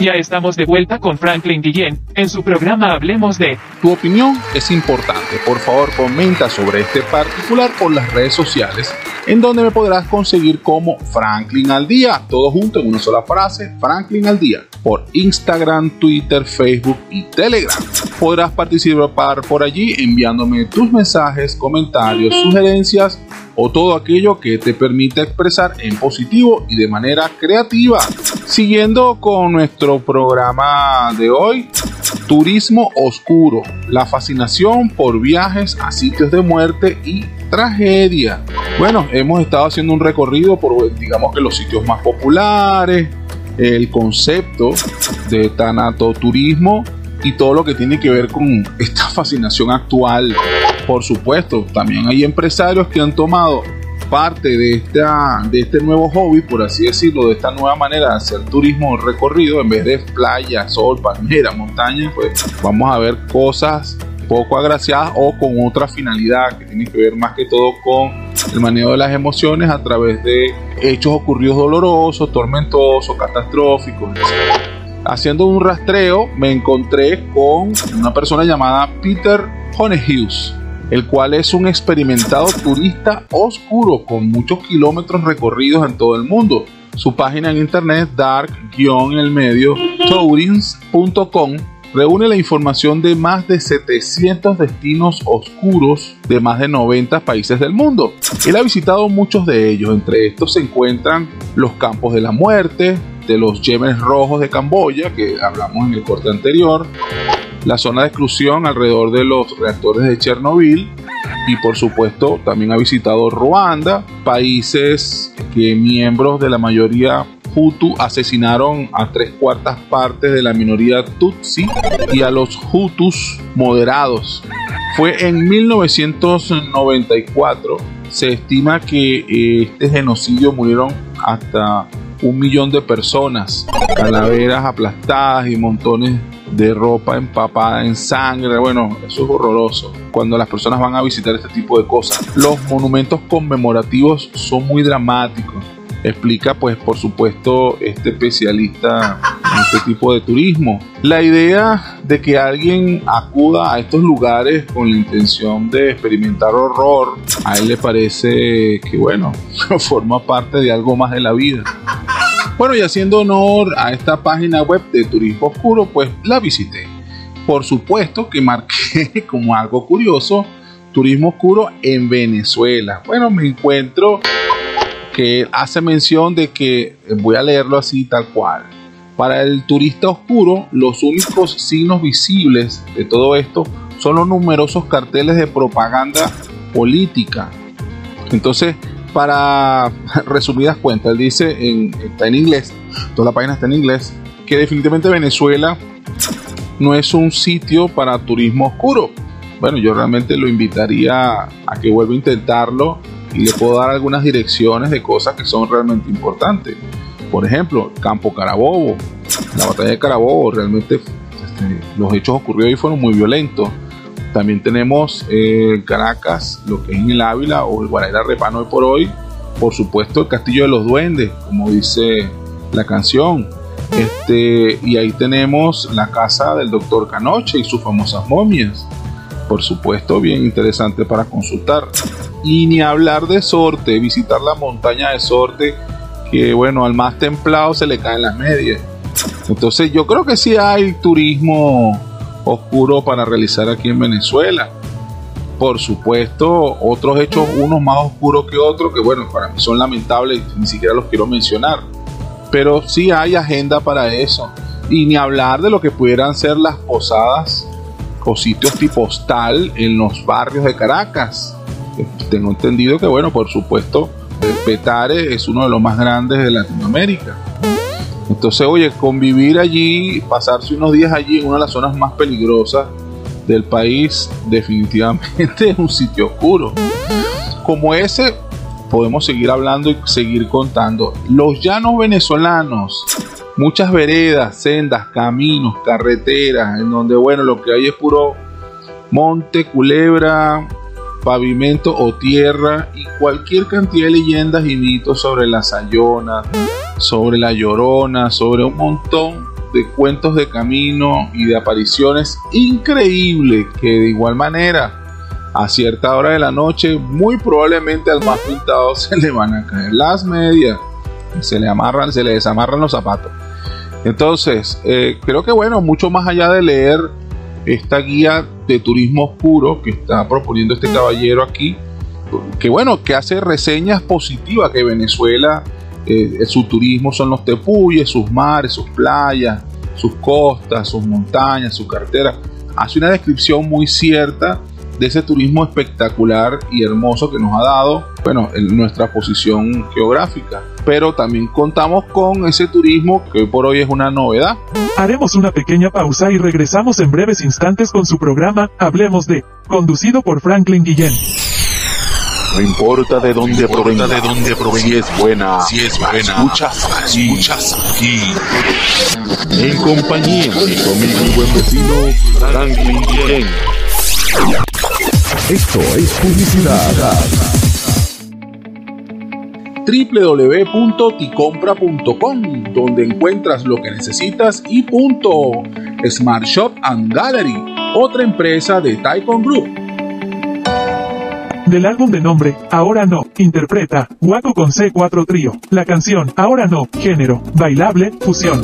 Ya estamos de vuelta con Franklin Guillén en su programa Hablemos de. Tu opinión es importante. Por favor, comenta sobre este particular por las redes sociales, en donde me podrás conseguir como Franklin al día, todo junto en una sola frase, Franklin al día, por Instagram, Twitter, Facebook y Telegram. Podrás participar por allí enviándome tus mensajes, comentarios, sugerencias o todo aquello que te permita expresar en positivo y de manera creativa. Siguiendo con nuestro programa de hoy, Turismo Oscuro, la fascinación por viajes a sitios de muerte y tragedia. Bueno, hemos estado haciendo un recorrido por, digamos que los sitios más populares, el concepto de tanatoturismo y todo lo que tiene que ver con esta fascinación actual. Por supuesto, también hay empresarios que han tomado parte de, esta, de este nuevo hobby, por así decirlo, de esta nueva manera de hacer turismo recorrido, en vez de playa, sol, palmera, montaña, pues vamos a ver cosas poco agraciadas o con otra finalidad que tiene que ver más que todo con el manejo de las emociones a través de hechos ocurridos dolorosos, tormentosos, catastróficos, haciendo un rastreo me encontré con una persona llamada Peter Honeyhughes, el cual es un experimentado turista oscuro con muchos kilómetros recorridos en todo el mundo. Su página en internet dark-el medio tourings.com reúne la información de más de 700 destinos oscuros de más de 90 países del mundo. Él ha visitado muchos de ellos, entre estos se encuentran los campos de la muerte, de los Yemenes Rojos de Camboya, que hablamos en el corte anterior, la zona de exclusión alrededor de los reactores de Chernobyl y por supuesto también ha visitado Ruanda, países que miembros de la mayoría Hutu asesinaron a tres cuartas partes de la minoría Tutsi y a los Hutus moderados. Fue en 1994. Se estima que eh, este genocidio murieron hasta un millón de personas, calaveras aplastadas y montones de ropa empapada en sangre. Bueno, eso es horroroso cuando las personas van a visitar este tipo de cosas. Los monumentos conmemorativos son muy dramáticos. Explica, pues, por supuesto, este especialista en este tipo de turismo. La idea de que alguien acuda a estos lugares con la intención de experimentar horror, a él le parece que, bueno, forma parte de algo más de la vida. Bueno, y haciendo honor a esta página web de Turismo Oscuro, pues la visité. Por supuesto que marqué como algo curioso Turismo Oscuro en Venezuela. Bueno, me encuentro que hace mención de que, voy a leerlo así tal cual, para el turista oscuro los únicos signos visibles de todo esto son los numerosos carteles de propaganda política. Entonces, para resumidas cuentas, él dice, en, está en inglés, toda la página está en inglés, que definitivamente Venezuela no es un sitio para turismo oscuro. Bueno, yo realmente lo invitaría a que vuelva a intentarlo y le puedo dar algunas direcciones de cosas que son realmente importantes. Por ejemplo, Campo Carabobo, la batalla de Carabobo, realmente este, los hechos ocurridos ahí fueron muy violentos también tenemos eh, Caracas, lo que es en el Ávila o el Guaraira Repano hoy por hoy. Por supuesto, el Castillo de los Duendes, como dice la canción. Este, y ahí tenemos la casa del doctor Canoche y sus famosas momias. Por supuesto, bien interesante para consultar. Y ni hablar de Sorte, visitar la montaña de Sorte, que bueno, al más templado se le caen las medias. Entonces yo creo que sí hay turismo oscuro para realizar aquí en Venezuela. Por supuesto, otros hechos, unos más oscuros que otros, que bueno, para mí son lamentables y ni siquiera los quiero mencionar. Pero sí hay agenda para eso. Y ni hablar de lo que pudieran ser las posadas o sitios tipo hostal en los barrios de Caracas. Tengo entendido que, bueno, por supuesto, Petare es uno de los más grandes de Latinoamérica. Entonces, oye, convivir allí, pasarse unos días allí en una de las zonas más peligrosas del país, definitivamente es un sitio oscuro. Como ese, podemos seguir hablando y seguir contando. Los llanos venezolanos, muchas veredas, sendas, caminos, carreteras, en donde, bueno, lo que hay es puro monte, culebra, pavimento o tierra y cualquier cantidad de leyendas y mitos sobre la Sayona, sobre la Llorona, sobre un montón de cuentos de camino y de apariciones increíbles que de igual manera a cierta hora de la noche muy probablemente al más pintado se le van a caer las medias se le amarran se le desamarran los zapatos. Entonces eh, creo que bueno mucho más allá de leer esta guía de turismo oscuro que está proponiendo este caballero aquí que bueno que hace reseñas positivas que Venezuela su turismo son los tepuyes, sus mares, sus playas, sus costas, sus montañas, sus carteras. Hace una descripción muy cierta de ese turismo espectacular y hermoso que nos ha dado, bueno, en nuestra posición geográfica. Pero también contamos con ese turismo que hoy por hoy es una novedad. Haremos una pequeña pausa y regresamos en breves instantes con su programa Hablemos de, conducido por Franklin Guillén. No importa de dónde provenga, de dónde provenga, si es buena, si es buena, escuchas aquí, escuchas aquí. En compañía de mi buen vecino Franklin Guillén. Esto es publicidad www.ticompra.com, donde encuentras lo que necesitas y punto. Smart Shop and Gallery, otra empresa de Taikon Group. Del álbum de nombre, Ahora No, interpreta, Guaco con C4 Trío. La canción, Ahora No, género, bailable, fusión.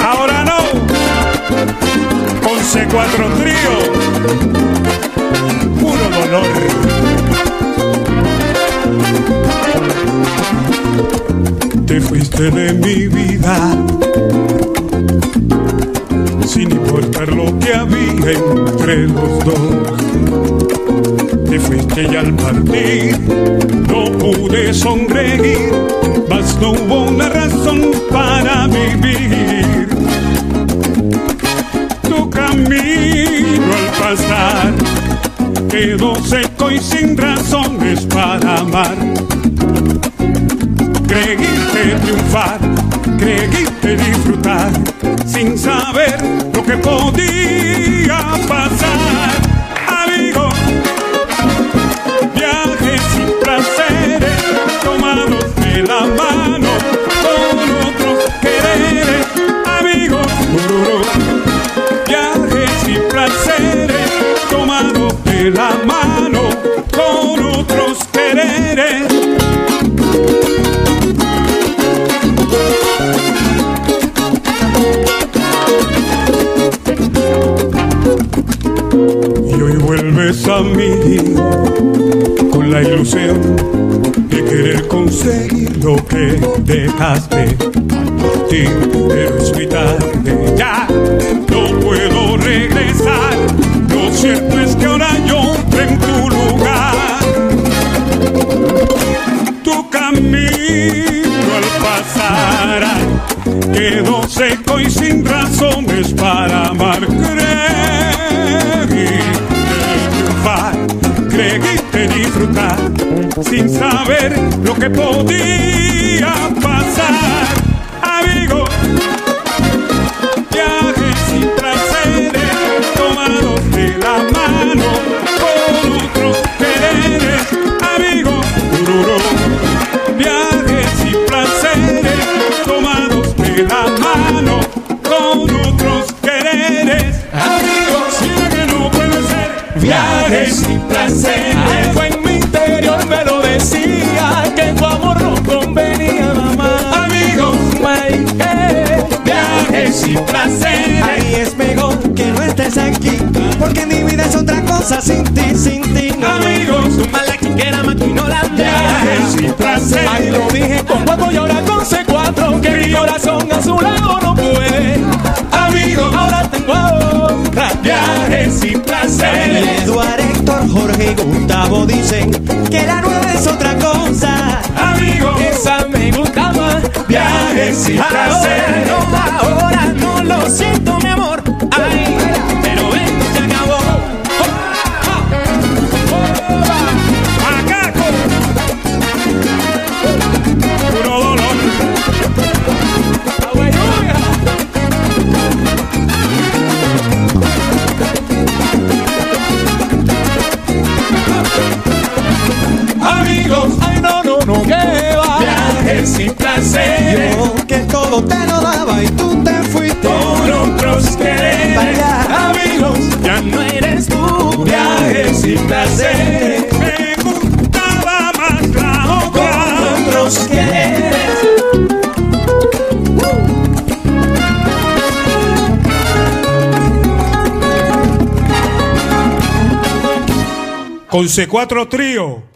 Ahora no, con C4 Trío, puro dolor. Te fuiste de mi vida, sin importar lo que había entre los dos. Te fuiste y al partir no pude sonreír, mas no hubo una razón para vivir. Tu camino al pasar quedó seco y sin razones para amar. Triunfar, creíste disfrutar, sin saber lo que podía pasar. Amigo, viajes sin placeres, tomados de la mano vuelves a mí con la ilusión de querer conseguir lo que dejaste ti, pero es muy tarde ya, no puedo regresar. Lo cierto sin saber lo que podía pasar. Amigo, viajes sin placeres, tomados de la mano con otros quereres. Amigo, viajes sin placeres, tomados de la mano con otros quereres. Amigos, sé que no puede ser viajes sin placeres. Viajes sin placeres. Ay, es mejor que no estés aquí, porque mi vida es otra cosa sin ti, sin ti. no. Amigos, tú mala que quiera no la viajes sin placeres. Ay, lo dije con guapo y ahora con C4, que mi corazón a su lado no puede. Amigos, Ahora tengo otra. viajes sin placeres. Eduardo, Héctor, Jorge y Gustavo dicen viajes y ahora placer. No, ahora no lo siento, mi amor. Ay, pero esto se acabó. Macaco. Puro dolor. Amigos, ay no, no, no, que va. Viajes y placer todo te lo daba y tú te fuiste. Por otros quereres. Amigos, ya no eres tú. Viajes y placeres. Me gustaba más la otra. Otros quereres. Con C4 Trío.